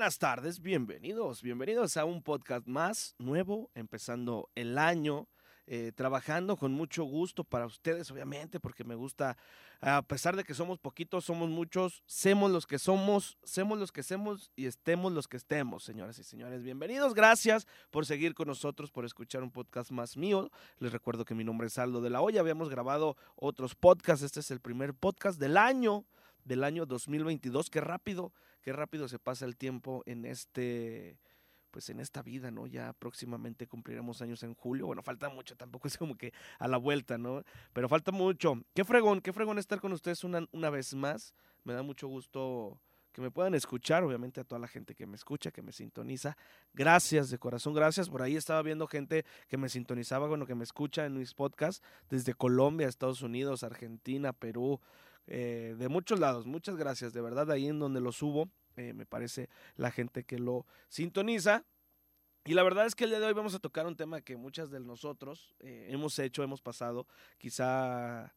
buenas tardes, bienvenidos, bienvenidos a un podcast más nuevo, empezando el año, eh, trabajando con mucho gusto para ustedes, obviamente, porque me gusta, a pesar de que somos poquitos, somos muchos, semos los que somos, semos los que semos y estemos los que estemos, señoras y señores. Bienvenidos, gracias por seguir con nosotros, por escuchar un podcast más mío. Les recuerdo que mi nombre es Aldo de la Hoya, habíamos grabado otros podcasts, este es el primer podcast del año, del año 2022, qué rápido qué rápido se pasa el tiempo en este pues en esta vida, ¿no? Ya próximamente cumpliremos años en julio. Bueno, falta mucho, tampoco es como que a la vuelta, ¿no? Pero falta mucho. Qué fregón, qué fregón estar con ustedes una, una vez más. Me da mucho gusto que me puedan escuchar, obviamente a toda la gente que me escucha, que me sintoniza. Gracias de corazón, gracias. Por ahí estaba viendo gente que me sintonizaba, bueno, que me escucha en mis podcasts desde Colombia, Estados Unidos, Argentina, Perú, eh, de muchos lados. Muchas gracias, de verdad, ahí en donde lo subo, eh, me parece la gente que lo sintoniza. Y la verdad es que el día de hoy vamos a tocar un tema que muchas de nosotros eh, hemos hecho, hemos pasado, quizá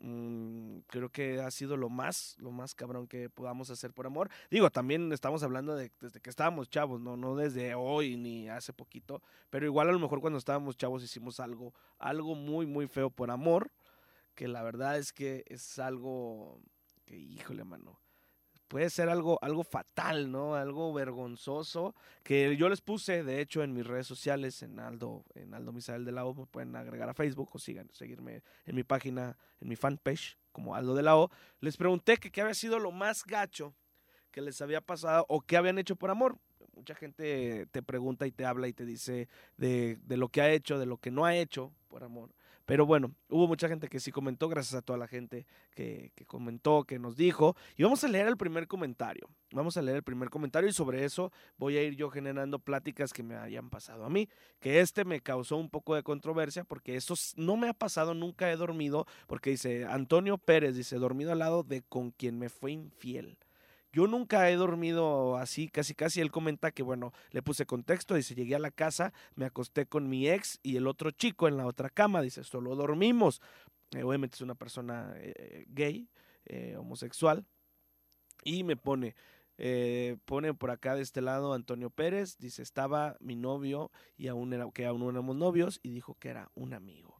mm, creo que ha sido lo más, lo más cabrón que podamos hacer por amor. Digo, también estamos hablando de desde que estábamos chavos, no, no desde hoy ni hace poquito, pero igual a lo mejor cuando estábamos chavos hicimos algo, algo muy, muy feo por amor que la verdad es que es algo que, híjole, mano, puede ser algo, algo fatal, ¿no? Algo vergonzoso, que yo les puse, de hecho, en mis redes sociales, en Aldo, en Aldo Misael de la O, me pueden agregar a Facebook o sigan, seguirme en mi página, en mi fanpage, como Aldo de la O. Les pregunté que qué había sido lo más gacho que les había pasado o qué habían hecho por amor. Mucha gente te pregunta y te habla y te dice de, de lo que ha hecho, de lo que no ha hecho por amor. Pero bueno, hubo mucha gente que sí comentó, gracias a toda la gente que, comentó, que nos dijo. Y vamos a leer el primer comentario. Vamos a leer el primer comentario y sobre eso voy a ir yo generando pláticas que me hayan pasado a mí. Que este me causó un poco de controversia porque eso no me ha pasado, nunca he dormido. Porque dice Antonio Pérez, dice, dormido al lado de con quien me fue infiel. Yo nunca he dormido así, casi casi. Él comenta que, bueno, le puse contexto, dice, llegué a la casa, me acosté con mi ex y el otro chico en la otra cama, dice, solo dormimos. Eh, obviamente es una persona eh, gay, eh, homosexual, y me pone, pone por acá de este lado Antonio Pérez, dice, estaba mi novio y aún era, que aún no éramos novios y dijo que era un amigo.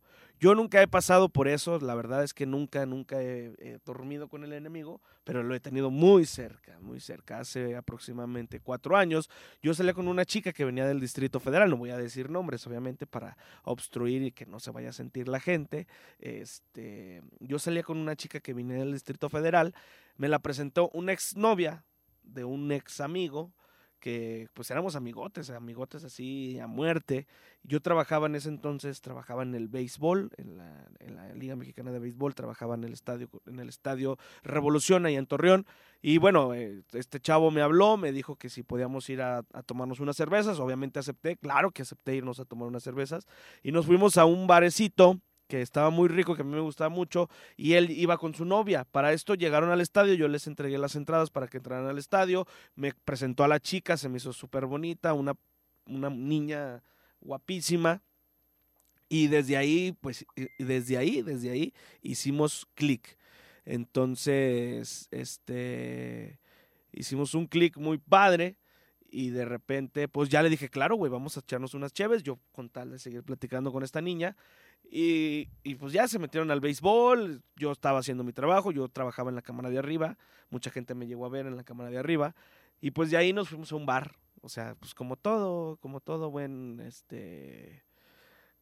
Yo nunca he pasado por eso, la verdad es que nunca, nunca he, dormido con el enemigo, pero lo he tenido muy cerca, muy cerca. Hace aproximadamente cuatro años yo salí con una chica que venía del Distrito Federal, no voy a decir nombres, obviamente, para obstruir y que no se vaya a sentir la gente. Este, yo salía con una chica que venía del Distrito Federal, me la presentó una exnovia de un ex amigo, que pues éramos amigotes, amigotes así a muerte. Yo trabajaba en ese entonces, trabajaba en el béisbol, en la, en la, Liga Mexicana de Béisbol, trabajaba en el estadio, en el estadio Revolución ahí en Torreón. Y bueno, eh, este chavo me habló, me dijo que si podíamos ir a, a, tomarnos unas cervezas. Obviamente acepté, claro que acepté irnos a tomar unas cervezas. Y nos fuimos a un barecito que estaba muy rico, que a mí me gustaba mucho, y él iba con su novia. Para esto llegaron al estadio, yo les entregué las entradas para que entraran al estadio, me presentó a la chica, se me hizo súper bonita, una, una niña guapísima, y desde ahí, pues, desde ahí, desde ahí hicimos clic. Entonces, este, hicimos un clic muy padre y de repente, pues ya le dije, claro, güey, vamos a echarnos unas cheves, yo con tal de seguir platicando con esta niña. Y, pues ya se metieron al béisbol, yo estaba haciendo mi trabajo, yo trabajaba en la cámara de arriba, mucha gente me llegó a ver en la cámara de arriba, y pues de ahí nos fuimos a un bar, o sea, pues como todo, como todo buen, este,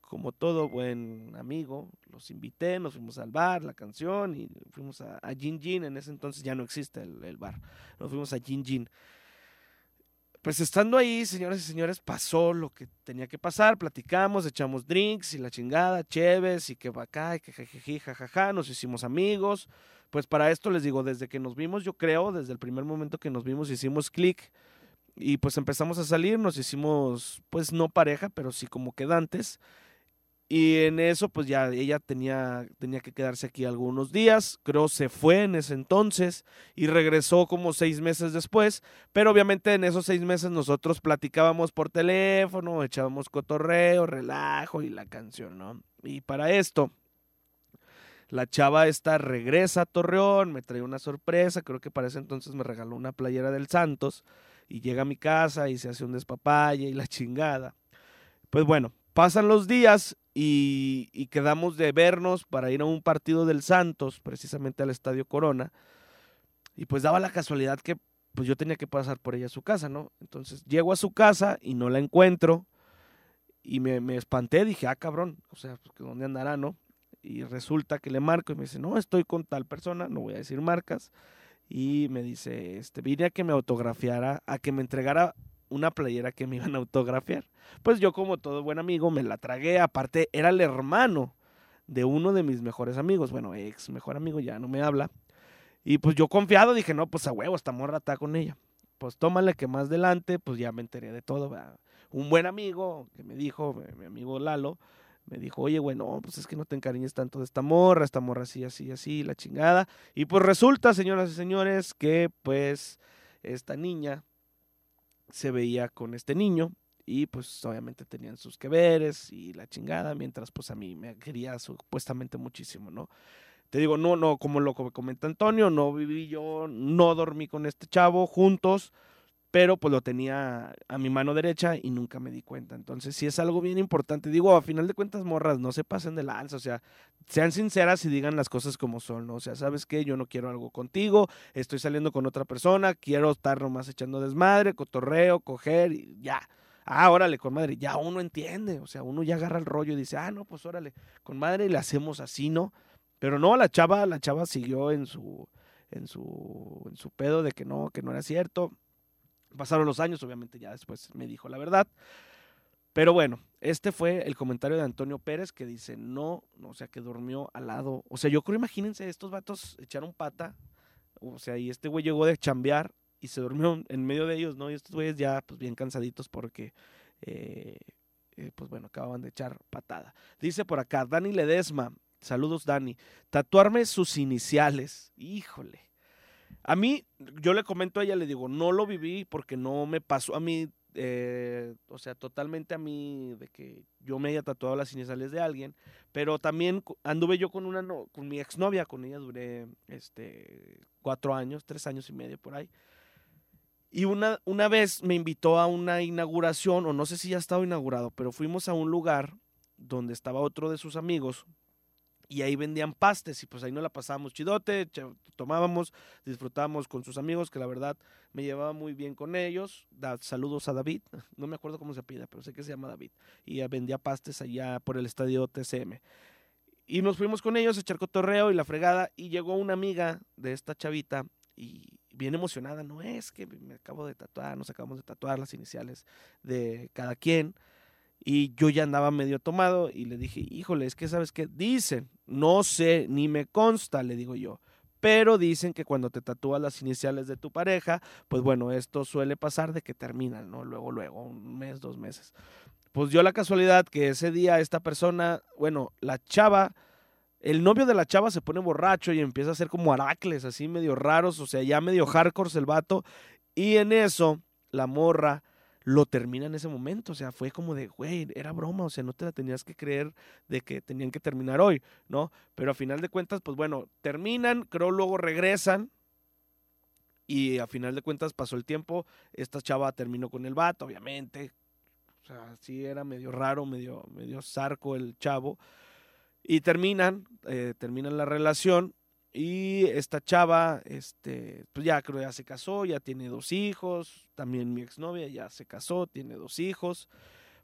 como todo buen amigo, los invité, nos fuimos al bar, la canción, y fuimos a, Gin Gin, en ese entonces ya no existe el, el bar, nos fuimos a Gin Gin pues estando ahí, señoras y señores, pasó lo que tenía que pasar, platicamos, echamos drinks y la chingada, chéves y que va acá y que jejeji, jajaja, nos hicimos amigos. Pues para esto les digo, desde que nos vimos, yo creo, desde el primer momento que nos vimos, hicimos clic y pues empezamos a salir, nos hicimos, pues no pareja, pero sí como quedantes. Y en eso, pues ya ella tenía, tenía que quedarse aquí algunos días. Creo se fue en ese entonces y regresó como seis meses después. Pero obviamente en esos seis meses nosotros platicábamos por teléfono, echábamos cotorreo, relajo y la canción, ¿no? Y para esto, la chava esta regresa a Torreón, me trae una sorpresa. Creo que para ese entonces me regaló una playera del Santos y llega a mi casa y se hace un despapaya y la chingada. Pues bueno, pasan los días y, quedamos de vernos para ir a un partido del Santos, precisamente al Estadio Corona. Y pues daba la casualidad que pues yo tenía que pasar por ella a su casa, ¿no? Entonces llego a su casa y no la encuentro y me, me espanté, dije, ah, cabrón, o sea, pues, ¿dónde andará, no? Y resulta que le marco y me dice, no, estoy con tal persona, no voy a decir marcas. Y me dice, este, vine a que me autografiara, a que me entregara una playera que me iban a autografiar. Pues yo como todo buen amigo me la tragué, aparte era el hermano de uno de mis mejores amigos, bueno, ex mejor amigo, ya no me habla. Y pues yo confiado dije, no, pues a huevo, esta morra está con ella. Pues tómale que más adelante, pues ya me enteré de todo. Un buen amigo que me dijo, mi amigo Lalo, me dijo, oye, bueno, pues es que no te encariñes tanto de esta morra, esta morra así, así, así, la chingada. Y pues resulta, señoras y señores, que pues esta niña se veía con este niño y pues obviamente tenían sus que veres y la chingada, mientras pues a mí me quería supuestamente muchísimo, ¿no? Te digo, no, no, como lo comenta Antonio, no viví yo, no dormí con este chavo juntos, pero pues lo tenía a mi mano derecha y nunca me di cuenta. Entonces, sí es algo bien importante. Digo, a final de cuentas, morras, no se pasen de lanza, o sea, sean sinceras y digan las cosas como son, ¿no? O sea, ¿sabes qué? Yo no quiero algo contigo, estoy saliendo con otra persona, quiero estar nomás echando desmadre, cotorreo, coger y ya. Ah, órale, con madre, ya uno entiende, o sea, uno ya agarra el rollo y dice, ah, no, pues órale, con madre le hacemos así, ¿no? Pero no, la chava, la chava siguió en su, en su, en su pedo de que no, que no era cierto Pasaron los años, obviamente ya después me dijo la verdad. Pero bueno, este fue el comentario de Antonio Pérez que dice, no, o sea, que durmió al lado. O sea, yo creo, imagínense, estos vatos echaron pata, o sea, y este güey llegó de chambear y se durmió en medio de ellos, ¿no? Y estos güeyes ya, pues bien cansaditos porque, eh, eh, pues bueno, acababan de echar patada. Dice por acá, Dani Ledesma, saludos Dani, tatuarme sus iniciales, híjole. A mí, yo le comento a ella, le digo, no lo viví porque no me pasó a mí, eh, o sea, totalmente a mí de que yo me haya tatuado las iniciales de alguien, pero también anduve yo con una, no, con mi exnovia, con ella duré, este, cuatro años, tres años y medio por ahí. Y una, una vez me invitó a una inauguración, o no sé si ya estaba inaugurado, pero fuimos a un lugar donde estaba otro de sus amigos, y ahí vendían pastes y pues ahí no la pasábamos chidote, tomábamos, disfrutábamos con sus amigos, que la verdad me llevaba muy bien con ellos. Saludos a David, no me acuerdo cómo se pide, pero sé que se llama David. Y vendía pastes allá por el estadio TCM. Y nos fuimos con ellos a echar cotorreo y la fregada y llegó una amiga de esta chavita y bien emocionada, no es que me acabo de tatuar, nos acabamos de tatuar las iniciales de cada quien. Y yo ya andaba medio tomado y le dije, híjole, es que sabes qué, dicen, no sé, ni me consta, le digo yo, pero dicen que cuando te tatúas las iniciales de tu pareja, pues bueno, esto suele pasar de que terminan, ¿no? Luego, luego, un mes, dos meses. Pues dio la casualidad que ese día esta persona, bueno, la chava, el novio de la chava se pone borracho y empieza a hacer como aracles, así medio raros, o sea, ya medio hardcore el vato, y en eso la morra lo termina en ese momento. O sea, fue como de, güey, era broma, o sea, no te la tenías que creer de que tenían que terminar hoy, ¿no? Pero a final de cuentas, pues bueno, terminan, creo luego regresan. Y a final de cuentas pasó el tiempo, esta chava terminó con el vato, obviamente. O sea, sí era medio raro, medio, medio zarco el chavo. Y terminan, eh, terminan la relación y esta chava, este, pues ya creo ya se casó, ya tiene dos hijos, también mi exnovia ya se casó, tiene dos hijos,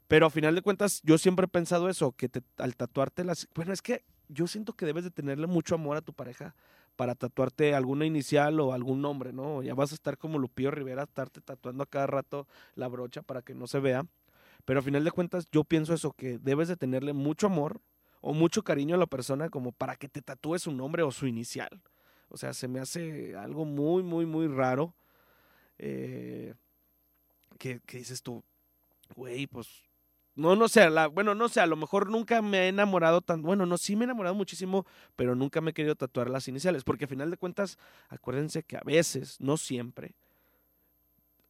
pero a final de cuentas yo siempre he pensado eso, que al tatuarte las, bueno, es que yo siento que debes de tenerle mucho amor a tu pareja para tatuarte alguna inicial o algún nombre, ¿no? Ya vas a estar como Lupillo Rivera, estarte tatuando a cada rato la brocha para que no se vea, pero a final de cuentas yo pienso eso, que debes de tenerle mucho amor o mucho cariño a la persona como para que te tatúe su nombre o su inicial. O sea, se me hace algo muy, muy, muy raro. Eh, que, dices tú, güey, pues no, no sé, la, bueno, no sé, a lo mejor nunca me he enamorado tan, bueno, no, sí me he enamorado muchísimo, pero nunca me he querido tatuar las iniciales, porque a final de cuentas, acuérdense que a veces, no siempre,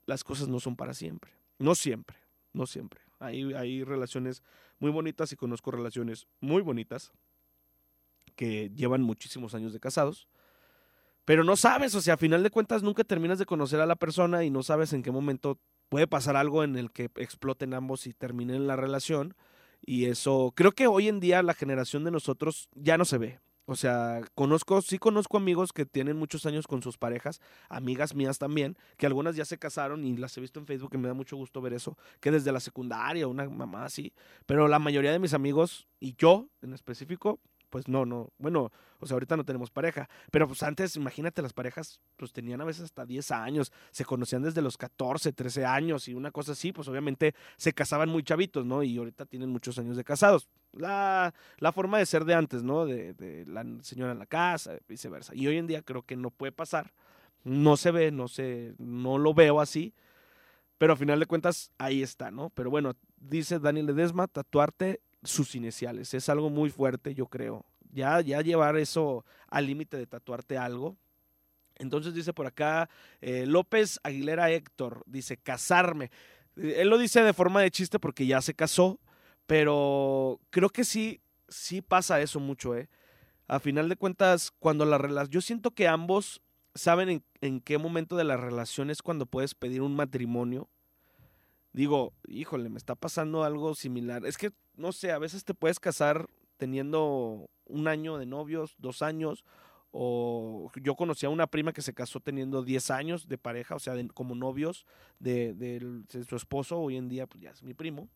las cosas no son para siempre, no siempre, no siempre. Hay, hay relaciones muy bonitas y conozco relaciones muy bonitas que llevan muchísimos años de casados, Pero no sabes, o sea, a final de cuentas nunca terminas de conocer a la persona y no sabes en qué momento puede pasar algo en el que exploten ambos y terminen la relación. Y eso, creo que hoy en día la generación de nosotros ya no se ve. O sea, conozco, sí conozco amigos que tienen muchos años con sus parejas, amigas mías también, que algunas ya se casaron y las he visto en Facebook y me da mucho gusto ver eso, que desde la secundaria, una mamá así, pero la mayoría de mis amigos y yo en específico, pues no, no, bueno, o sea, ahorita no tenemos pareja, pero pues antes, imagínate, las parejas pues tenían a veces hasta 10 años, se conocían desde los 14, 13 años y una cosa así, pues obviamente se casaban muy chavitos, ¿no? Y ahorita tienen muchos años de casados. La, la forma de ser de antes, ¿no? De, la señora en la casa, viceversa. Y hoy en día creo que no puede pasar, no se ve, no sé, no lo veo así. Pero a final de cuentas, ahí está, ¿no? Pero bueno, dice Daniel Ledesma, tatuarte sus iniciales. Es algo muy fuerte, yo creo. Ya, ya llevar eso al límite de tatuarte algo. Entonces dice por acá eh, López Aguilera Héctor, dice casarme. Él lo dice de forma de chiste porque ya se casó, pero creo que sí, sí pasa eso mucho, ¿eh? A final de cuentas, cuando la relación, yo siento que ambos saben en, en qué momento de la relación es cuando puedes pedir un matrimonio digo, híjole, me está pasando algo similar. Es que, no sé, a veces te puedes casar teniendo un año de novios, dos años, o yo conocí a una prima que se casó teniendo 10 años de pareja, o sea, como novios de, de, su esposo, hoy en día pues ya es mi primo.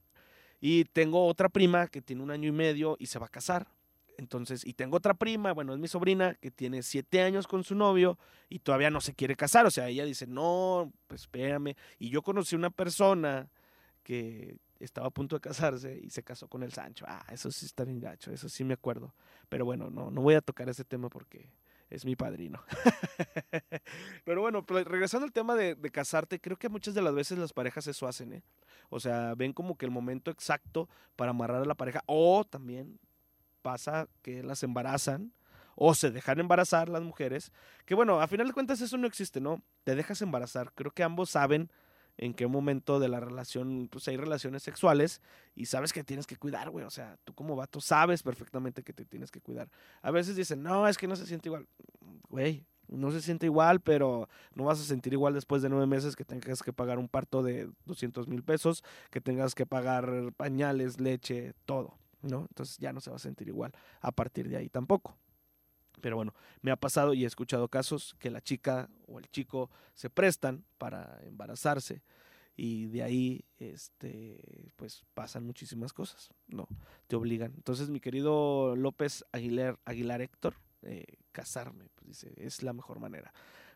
Y tengo otra prima que tiene un año y medio y se va a casar. Entonces, y tengo otra prima, bueno, es mi sobrina, que tiene siete años con su novio y todavía no se quiere casar. O sea, ella dice, no, pues espérame. Y yo conocí una persona que estaba a punto de casarse y se casó con el Sancho. Ah, eso sí está bien gacho, eso sí me acuerdo. Pero bueno, no, no voy a tocar ese tema porque es mi padrino. Pero bueno, regresando al tema de, de, casarte, creo que muchas de las veces las parejas eso hacen, ¿eh? O sea, ven como que el momento exacto para amarrar a la pareja o también pasa que las embarazan o se dejan embarazar las mujeres, que bueno, a final de cuentas eso no existe, ¿no? Te dejas embarazar. Creo que ambos saben en qué momento de la relación, pues hay relaciones sexuales y sabes que tienes que cuidar, güey. O sea, tú como vato sabes perfectamente que te tienes que cuidar. A veces dicen, no, es que no se siente igual. Güey, no se siente igual, pero no vas a sentir igual después de nueve meses que tengas que pagar un parto de 200 mil pesos, que tengas que pagar pañales, leche, todo. ¿No? Entonces ya no se va a sentir igual a partir de ahí tampoco. Pero bueno, me ha pasado y he escuchado casos que la chica o el chico se prestan para embarazarse y de ahí este pues pasan muchísimas cosas, no, te obligan. Entonces, mi querido López Aguilar, Aguilar Héctor, eh, casarme, pues dice, es la mejor manera.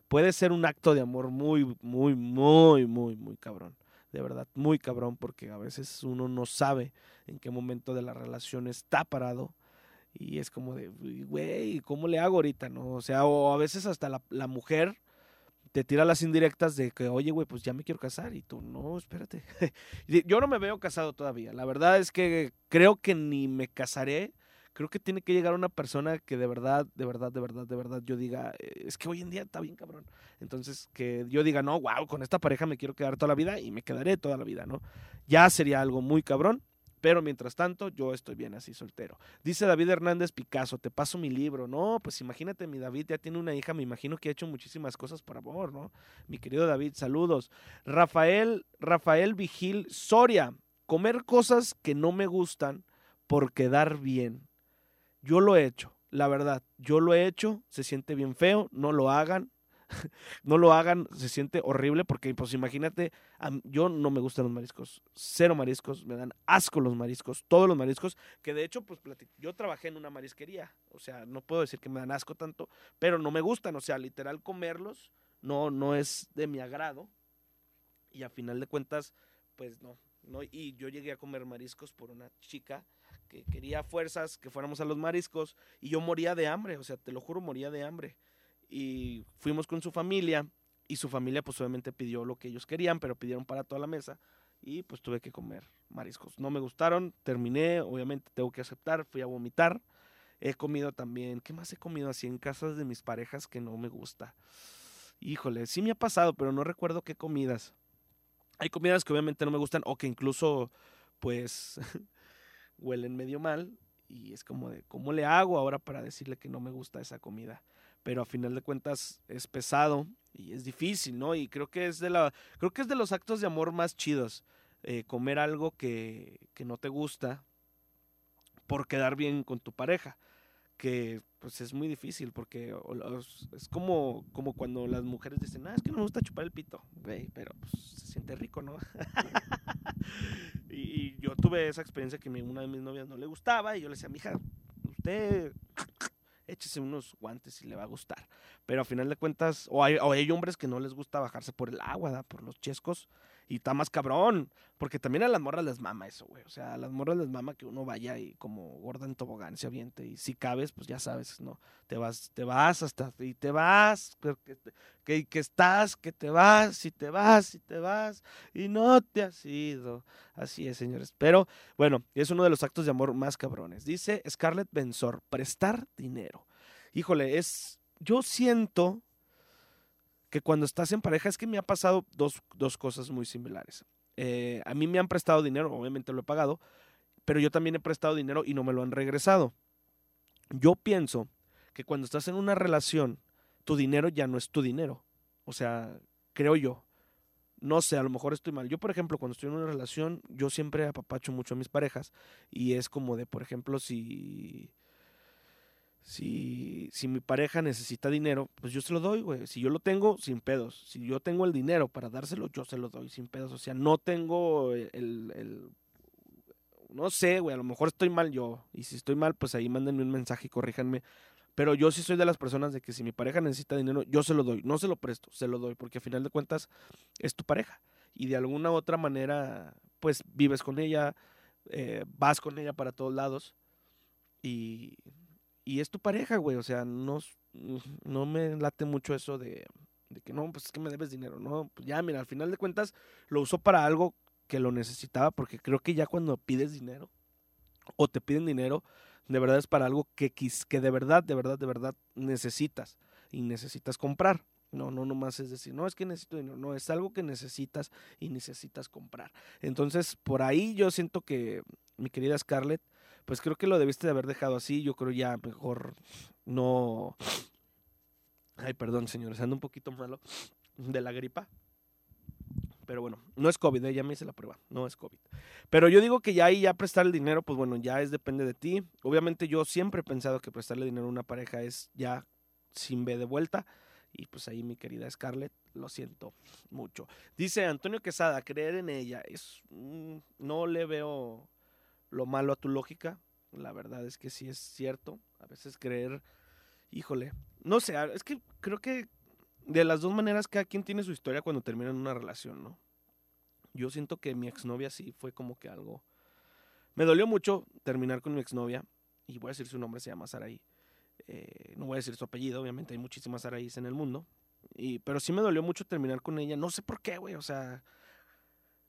Puede ser un acto de amor muy, muy, muy, muy, muy cabrón de verdad, muy cabrón, porque a veces uno no sabe en qué momento de la relación está parado. Y es como de, güey, ¿cómo le hago ahorita? ¿No? O sea, o a veces hasta la, la mujer te tira las indirectas de que, oye, güey, pues ya me quiero casar. Y tú, no, espérate. Yo no me veo casado todavía. La verdad es que creo que ni me casaré creo que tiene que llegar una persona que de verdad, de verdad, de verdad, de verdad yo diga, eh, es que hoy en día está bien cabrón. Entonces, que yo diga, no, wow, con esta pareja me quiero quedar toda la vida y me quedaré toda la vida, ¿no? Ya sería algo muy cabrón. Pero mientras tanto, yo estoy bien así soltero. Dice David Hernández Picasso, te paso mi libro. No, pues imagínate, mi David ya tiene una hija, me imagino que ha hecho muchísimas cosas por amor, ¿no? Mi querido David, saludos. Rafael, Rafael Vigil Soria, comer cosas que no me gustan por quedar bien. Yo lo he hecho, la verdad, yo lo he hecho, se siente bien feo, no lo hagan, no lo hagan, se siente horrible porque pues imagínate, yo no me gustan los mariscos, cero mariscos, me dan asco los mariscos, todos los mariscos, que de hecho pues yo trabajé en una marisquería, o sea, no puedo decir que me dan asco tanto, pero no me gustan, o sea, literal comerlos no no es de mi agrado y a final de cuentas pues no, no y yo llegué a comer mariscos por una chica que quería fuerzas, que fuéramos a los mariscos, y yo moría de hambre, o sea, te lo juro, moría de hambre. Y fuimos con su familia, y su familia pues obviamente pidió lo que ellos querían, pero pidieron para toda la mesa, y pues tuve que comer mariscos. No me gustaron, terminé, obviamente tengo que aceptar, fui a vomitar. He comido también, ¿qué más he comido así en casas de mis parejas que no me gusta? Híjole, sí me ha pasado, pero no recuerdo qué comidas. Hay comidas que obviamente no me gustan o que incluso, pues, huelen medio mal y es como de, ¿cómo le hago ahora para decirle que no me gusta esa comida? pero a final de cuentas es pesado y es difícil, ¿no? Y creo que es de la, creo que es de los actos de amor más chidos, eh, comer algo que, que no te gusta por quedar bien con tu pareja que pues es muy difícil porque es como, como cuando las mujeres dicen, ah, es que no me gusta chupar el pito, güey, pero pues, se siente rico, ¿no? y, yo tuve esa experiencia que una de mis novias no le gustaba y yo le decía, mija, usted échese unos guantes y le va a gustar. Pero a final de cuentas, o hay, o hay hombres que no les gusta bajarse por el agua, por los chescos, y está más cabrón. Porque también a las morras les mama eso, güey. O sea, a las morras les mama que uno vaya y como gorda en tobogán se aviente. Y si cabes, pues ya sabes, ¿no? Te vas, te vas hasta, y te vas, que, que, estás, que te vas, y te vas, y te vas, y no te has ido. Así es, señores. Pero, bueno, es uno de los actos de amor más cabrones. Dice Scarlett Bensor, prestar dinero. Híjole, es, yo siento que cuando estás en pareja es que me ha pasado dos, cosas muy similares. Eh, a mí me han prestado dinero, obviamente lo he pagado, pero yo también he prestado dinero y no me lo han regresado. Yo pienso que cuando estás en una relación, tu dinero ya no es tu dinero. O sea, creo yo. No sé, a lo mejor estoy mal. Yo, por ejemplo, cuando estoy en una relación, yo siempre apapacho mucho a mis parejas. Y es como de, por ejemplo, si si, si mi pareja necesita dinero, pues yo se lo doy, güey. Si yo lo tengo, sin pedos. Si yo tengo el dinero para dárselo, yo se lo doy sin pedos. O sea, no tengo el, el no sé, güey, a lo mejor estoy mal yo. Y si estoy mal, pues ahí mándenme un mensaje y corríjanme. Pero yo sí soy de las personas de que si mi pareja necesita dinero, yo se lo doy. No se lo presto, se lo doy. Porque a final de cuentas es tu pareja. Y de alguna otra manera, pues vives con ella, eh, vas con ella para todos lados. Y y es tu pareja, güey. O sea, no, no me late mucho eso de, que no, pues es que me debes dinero. No, pues ya, mira, al final de cuentas lo usó para algo que lo necesitaba, porque creo que ya cuando pides dinero o te piden dinero, de verdad es para algo que, que de verdad, de verdad, de verdad necesitas y necesitas comprar. No, no nomás es decir, no es que necesito dinero, no, es algo que necesitas y necesitas comprar. Entonces, por ahí yo siento que mi querida Scarlett, pues creo que lo debiste de haber dejado así. Yo creo ya mejor no. Ay, perdón, señores, ando un poquito malo de la gripa. Pero bueno, no es COVID, ¿eh? ya me hice la prueba, no es COVID. Pero yo digo que ya ahí ya prestar el dinero, pues bueno, ya es depende de ti. Obviamente yo siempre he pensado que prestarle dinero a una pareja es ya sin B de vuelta. Y pues ahí mi querida Scarlett, lo siento mucho. Dice Antonio Quesada, creer en ella es... No le veo lo malo a tu lógica. La verdad es que sí es cierto. A veces creer, híjole, no sé, es que creo que de las dos maneras cada quien tiene su historia cuando termina en una relación, ¿no? Yo siento que mi exnovia sí fue como que algo... Me dolió mucho terminar con mi exnovia, y voy a decir su nombre, se llama Saraí. Eh, no voy a decir su apellido, obviamente hay muchísimas Saraís en el mundo. Y, pero sí me dolió mucho terminar con ella, no sé por qué, güey, o sea...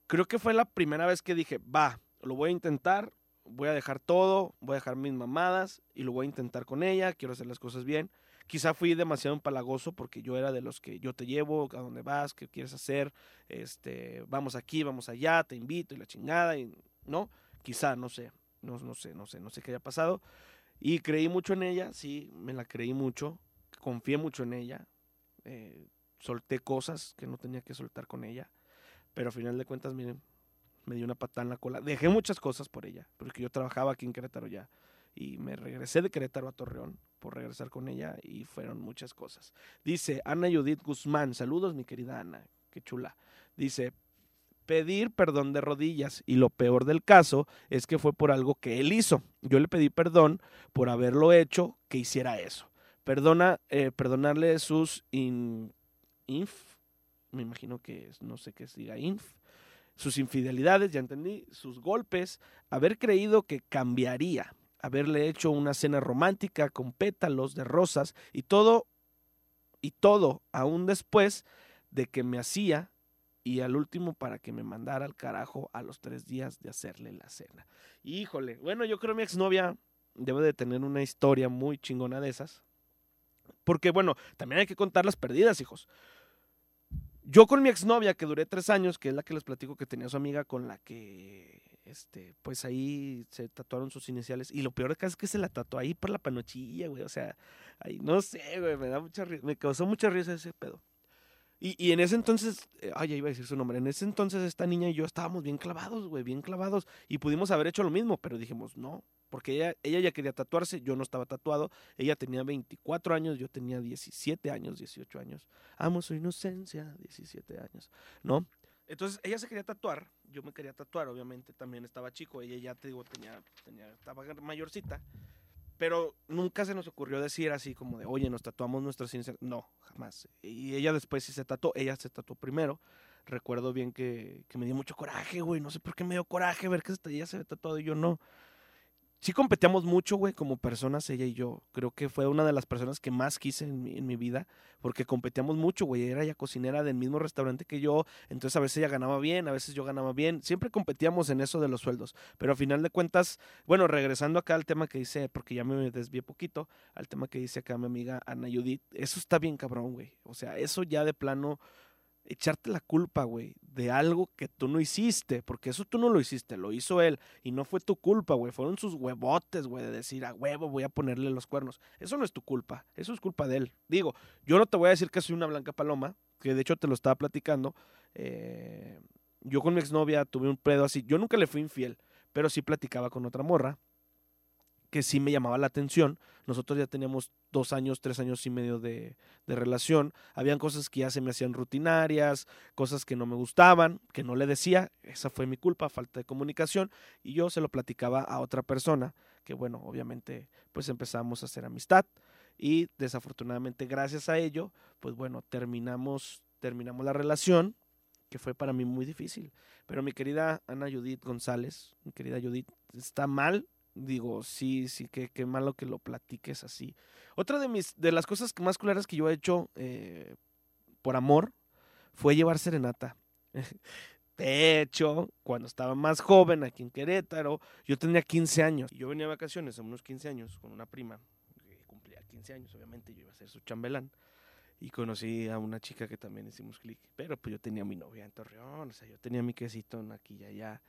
Creo que fue la primera vez que dije, va, lo voy a intentar, voy a dejar todo, voy a dejar mis mamadas y lo voy a intentar con ella, quiero hacer las cosas bien. Quizá fui demasiado empalagoso porque yo era de los que yo te llevo, a dónde vas, qué quieres hacer, este, vamos aquí, vamos allá, te invito y la chingada, y, ¿no? Quizá, no sé, no, no sé, no sé, no sé qué haya pasado. Y creí mucho en ella, sí, me la creí mucho, confié mucho en ella, eh, solté cosas que no tenía que soltar con ella, pero al final de cuentas, miren, me dio una patada en la cola. Dejé muchas cosas por ella, porque yo trabajaba aquí en Querétaro ya. Y me regresé de Querétaro a Torreón por regresar con ella y fueron muchas cosas. Dice Ana Judith Guzmán, saludos mi querida Ana, qué chula. Dice, pedir perdón de rodillas y lo peor del caso es que fue por algo que él hizo. Yo le pedí perdón por haberlo hecho que hiciera eso. Perdona, eh, perdonarle sus inf, me imagino que no sé qué diga inf, sus infidelidades, ya entendí, sus golpes, haber creído que cambiaría, haberle hecho una cena romántica con pétalos de rosas y todo, y todo aún después de que me hacía y al último para que me mandara al carajo a los tres días de hacerle la cena. Híjole, bueno, yo creo que mi exnovia debe de tener una historia muy chingona de esas. Porque bueno, también hay que contar las perdidas, hijos. Yo con mi exnovia, que duré tres años, que es la que les platico que tenía su amiga con la que este, pues ahí se tatuaron sus iniciales. Y lo peor es que se la tatuó ahí por la panochilla, güey. O sea, ahí no sé, güey, me da mucha me causó mucha risa ese pedo. Y, y, en ese entonces, eh, ay, ya iba a decir su nombre, en ese entonces esta niña y yo estábamos bien clavados, güey, bien clavados. Y pudimos haber hecho lo mismo, pero dijimos, no, porque ella, ella ya quería tatuarse, yo no estaba tatuado, ella tenía 24 años, yo tenía 17 años, 18 años. Amo su inocencia, 17 años, ¿no? Entonces ella se quería tatuar, yo me quería tatuar, obviamente, también estaba chico, ella ya te digo, tenía, tenía, estaba mayorcita. Pero nunca se nos ocurrió decir así como de, oye, nos tatuamos nuestras iniciales. No, jamás. Y ella después sí se tatuó, ella se tatuó primero. Recuerdo bien que, que me dio mucho coraje, güey. No sé por qué me dio coraje ver que ella se había tatuado y yo no sí competíamos mucho, güey, como personas, ella y yo. Creo que fue una de las personas que más quise en mi, en mi vida, porque competíamos mucho, güey. Era ella cocinera del mismo restaurante que yo, entonces a veces ella ganaba bien, a veces yo ganaba bien. Siempre competíamos en eso de los sueldos, pero a final de cuentas, bueno, regresando acá al tema que dice, porque ya me desvié poquito, al tema que dice acá mi amiga Ana Judith, eso está bien cabrón, güey. O sea, eso ya de plano echarte la culpa, güey, de algo que tú no hiciste, porque eso tú no lo hiciste, lo hizo él y no fue tu culpa, güey, fueron sus huevotes, güey, de decir a huevo voy a ponerle los cuernos. Eso no es tu culpa, eso es culpa de él. Digo, yo no te voy a decir que soy una blanca paloma, que de hecho te lo estaba platicando. Eh, yo con mi exnovia tuve un pedo así, yo nunca le fui infiel, pero sí platicaba con otra morra que sí me llamaba la atención. Nosotros ya teníamos dos años, tres años y medio de, de, relación. Habían cosas que ya se me hacían rutinarias, cosas que no me gustaban, que no le decía. Esa fue mi culpa, falta de comunicación. Y yo se lo platicaba a otra persona, que bueno, obviamente pues empezamos a hacer amistad. Y desafortunadamente gracias a ello, pues bueno, terminamos, terminamos la relación, que fue para mí muy difícil. Pero mi querida Ana Judith González, mi querida Judith, está mal, digo, sí, sí, qué, qué malo que lo platiques así. Otra de mis, de las cosas más culeras que yo he hecho eh, por amor fue llevar serenata. De hecho, cuando estaba más joven aquí en Querétaro, yo tenía 15 años. Yo venía de vacaciones a unos 15 años con una prima que cumplía 15 años, obviamente yo iba a ser su chambelán. Y conocí a una chica que también hicimos clic. Pero pues yo tenía mi novia en Torreón, o sea, yo tenía mi quesito aquí y allá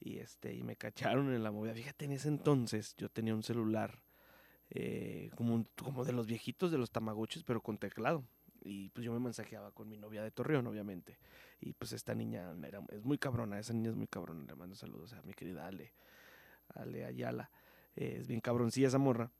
y este y me cacharon en la movida. Fíjate, en ese entonces yo tenía un celular eh, como, como de los viejitos de los tamagoches, pero con teclado. Y pues yo me mensajeaba con mi novia de Torreón, obviamente. Y pues esta niña era, es muy cabrona, esa niña es muy cabrona. Le mando saludos a mi querida Ale, Ale Ayala. Eh, es bien cabroncilla esa morra.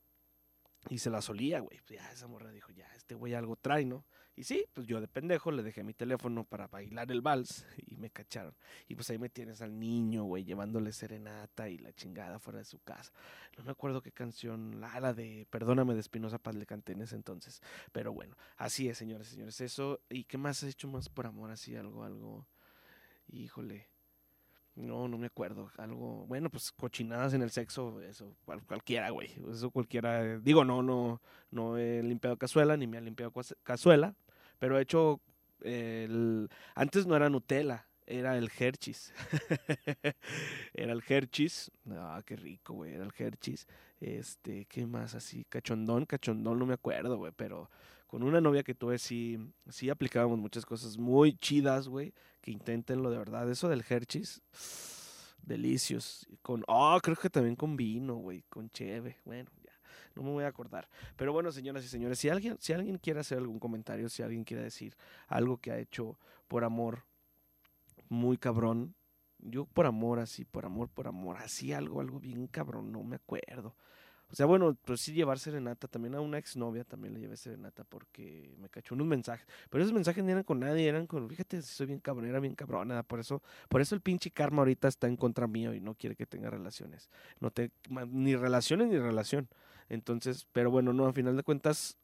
Y se la solía, güey. Pues ya esa morra dijo, ya, este güey algo trae, ¿no? Y sí, pues yo de pendejo le dejé mi teléfono para bailar el vals y me cacharon. Y pues ahí me tienes al niño, güey, llevándole serenata y la chingada fuera de su casa. No me acuerdo qué canción, la, la de Perdóname de Espinosa Paz le canté en ese entonces. Pero bueno, así es, señores, señores. Eso, ¿y qué más has hecho más por amor? Así, algo, algo. Híjole. No, no me acuerdo. Algo, bueno, pues cochinadas en el sexo, eso, cualquiera, güey. Eso cualquiera. Digo, no, no, no he limpiado cazuela, ni me ha limpiado cazuela. Pero he hecho, el, antes no era Nutella, era el Hershey's. era el Hershey's. Ah, qué rico, güey, era el Hershey's. Este, ¿qué más así? Cachondón, cachondón, no me acuerdo, güey, pero con una novia que tuve sí, sí aplicábamos muchas cosas muy chidas, güey, que intentenlo de verdad. Eso del Hershey's, delicios. Con, oh, creo que también con vino, güey, con cheve. Bueno, no me voy a acordar. Pero bueno, señoras y señores, si alguien, si alguien quiere hacer algún comentario, si alguien quiere decir algo que ha hecho por amor muy cabrón, yo por amor así, por amor, por amor, así algo, algo bien cabrón, no me acuerdo. O sea, bueno, pues sí llevar serenata, también a una exnovia también le llevé serenata porque me cachó unos mensajes, pero esos mensajes no eran con nadie, eran con, fíjate, soy bien cabrón, era bien cabrona, por eso, por eso el pinche karma ahorita está en contra mío y no quiere que tenga relaciones, no te, ni relaciones ni relación. Entonces, pero bueno, no, a final de cuentas,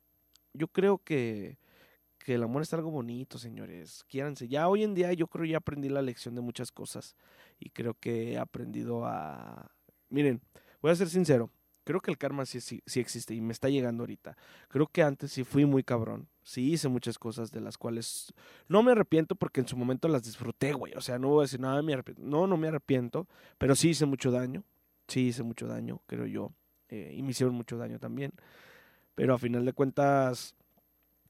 yo creo que, que el amor es algo bonito, señores. Quiéranse. Ya hoy en día yo creo ya aprendí la lección de muchas cosas y creo que he aprendido a... Miren, voy a ser sincero. Creo que el karma sí, sí, sí, existe y me está llegando ahorita. Creo que antes sí fui muy cabrón. Sí hice muchas cosas de las cuales no me arrepiento porque en su momento las disfruté, güey. O sea, no voy a decir nada, me arrepiento. No, no me arrepiento, pero sí hice mucho daño. Sí hice mucho daño, creo yo. Eh, y me hicieron mucho daño también. Pero a final de cuentas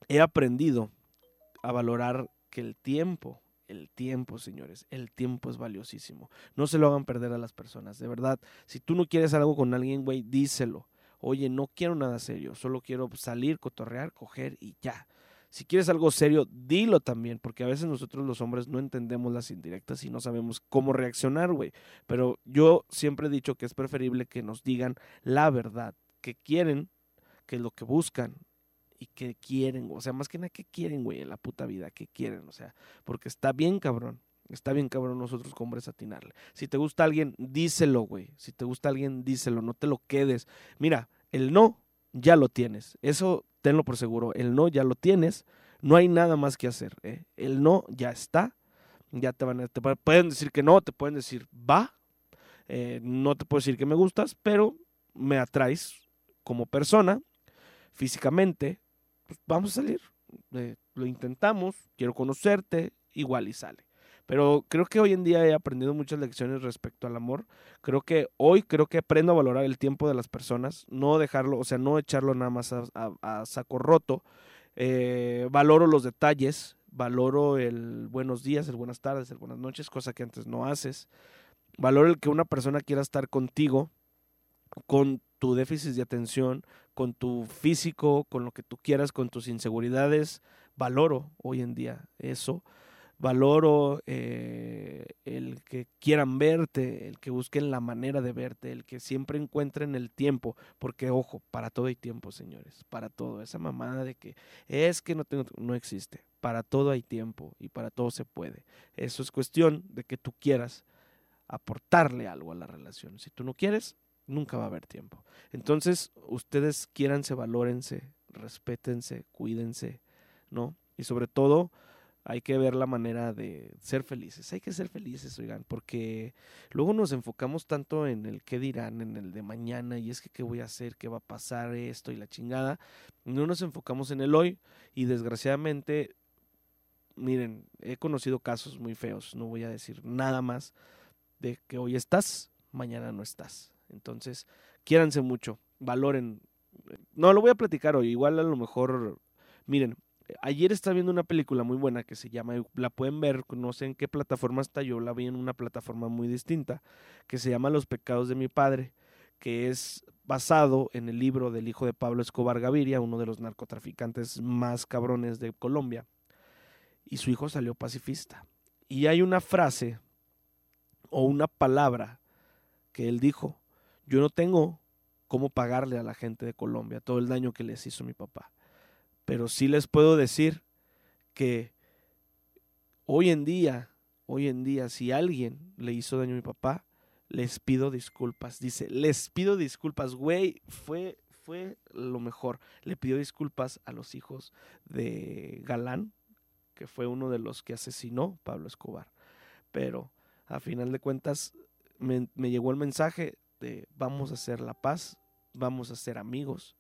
he aprendido a valorar que el tiempo, el tiempo, señores. El tiempo es valiosísimo. No se lo hagan perder a las personas, de verdad. Si tú no quieres algo con alguien, güey, díselo. Oye, no quiero nada serio, solo quiero salir, cotorrear, coger y ya. Si quieres algo serio, dilo también, porque a veces nosotros los hombres no entendemos las indirectas y no sabemos cómo reaccionar, güey. Pero yo siempre he dicho que es preferible que nos digan la verdad, que quieren, que lo que buscan y que quieren, o sea, más que nada que quieren, güey, en la puta vida, que quieren, o sea, porque está bien cabrón. Está bien, cabrón, nosotros como hombres atinarle. Si te gusta alguien, díselo, güey. Si te gusta alguien, díselo, no te lo quedes. Mira, el no ya lo tienes. Eso tenlo por seguro. El no ya lo tienes. No hay nada más que hacer. ¿eh? El no ya está. Ya te van a, te pueden decir que no, te pueden decir va. Eh, no te puedo decir que me gustas, pero me atraes como persona, físicamente. Pues vamos a salir. Eh, lo intentamos. Quiero conocerte. Igual y sale. Pero creo que hoy en día he aprendido muchas lecciones respecto al amor. Creo que hoy creo que aprendo a valorar el tiempo de las personas, no dejarlo, o sea, no echarlo nada más a, saco roto. Eh, valoro los detalles, valoro el buenos días, el buenas tardes, el buenas noches, cosa que antes no haces. Valoro el que una persona quiera estar contigo, con tu déficit de atención, con tu físico, con lo que tú quieras, con tus inseguridades. Valoro hoy en día eso valoro eh, el que quieran verte, el que busquen la manera de verte, el que siempre encuentren el tiempo, porque ojo, para todo hay tiempo, señores, para todo. Esa mamada de que es que no tengo, no existe. Para todo hay tiempo y para todo se puede. Eso es cuestión de que tú quieras aportarle algo a la relación. Si tú no quieres, nunca va a haber tiempo. Entonces, ustedes quiéranse, valórense, respétense, cuídense, ¿no? Y sobre todo, hay que ver la manera de ser felices. Hay que ser felices, oigan, porque luego nos enfocamos tanto en el qué dirán, en el de mañana, y es que qué voy a hacer, qué va a pasar esto y la chingada. No nos enfocamos en el hoy y desgraciadamente, miren, he conocido casos muy feos, no voy a decir nada más de que hoy estás, mañana no estás. Entonces, quiéranse mucho, valoren. No, lo voy a platicar hoy, igual a lo mejor, miren, Ayer estaba viendo una película muy buena que se llama, la pueden ver, no sé en qué plataforma está, yo la vi en una plataforma muy distinta, que se llama Los pecados de mi padre, que es basado en el libro del hijo de Pablo Escobar Gaviria, uno de los narcotraficantes más cabrones de Colombia, y su hijo salió pacifista. Y hay una frase o una palabra que él dijo, yo no tengo cómo pagarle a la gente de Colombia todo el daño que les hizo mi papá pero sí les puedo decir que hoy en día, hoy en día, si alguien le hizo daño a mi papá, les pido disculpas. Dice, les pido disculpas, güey, fue, fue lo mejor. Le pidió disculpas a los hijos de Galán, que fue uno de los que asesinó Pablo Escobar. Pero a final de cuentas me, me llegó el mensaje de vamos a hacer la paz, vamos a ser amigos,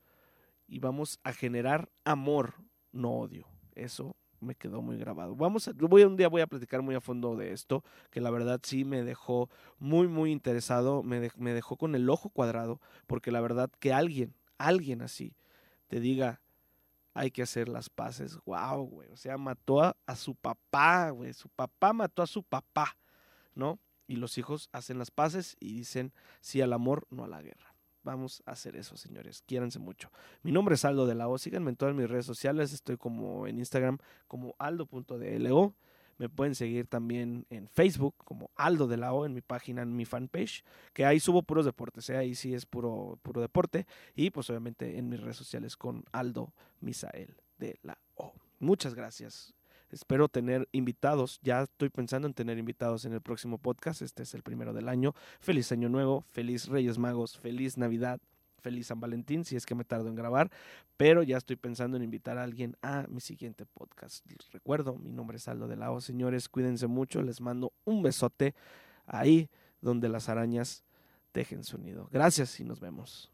y vamos a generar amor, no odio. Eso me quedó muy grabado. Vamos a, voy, un día voy a platicar muy a fondo de esto, que la verdad sí me dejó muy, muy interesado, me, me dejó con el ojo cuadrado, porque la verdad que alguien, alguien así, te diga, hay que hacer las paces, wow, güey, o sea, mató a, a su papá, güey, su papá mató a su papá, ¿no? Y los hijos hacen las paces y dicen sí al amor, no a la guerra. Vamos a hacer eso, señores. Quiéranse mucho. Mi nombre es Aldo de la O. Síganme en todas mis redes sociales. Estoy como en Instagram como aldo.dlo. Me pueden seguir también en Facebook como Aldo de la O en mi página, en mi fanpage, que ahí subo puros deportes, ¿eh? ahí sí es puro, puro deporte. Y pues obviamente en mis redes sociales con Aldo Misael de la O. Muchas gracias. Espero tener invitados. Ya estoy pensando en tener invitados en el próximo podcast. Este es el primero del año. Feliz Año Nuevo, feliz Reyes Magos, feliz Navidad, feliz San Valentín, si es que me tardo en grabar. Pero ya estoy pensando en invitar a alguien a mi siguiente podcast. Les recuerdo, mi nombre es Aldo de Lao. Señores, cuídense mucho. Les mando un besote ahí donde las arañas dejen su nido. Gracias y nos vemos.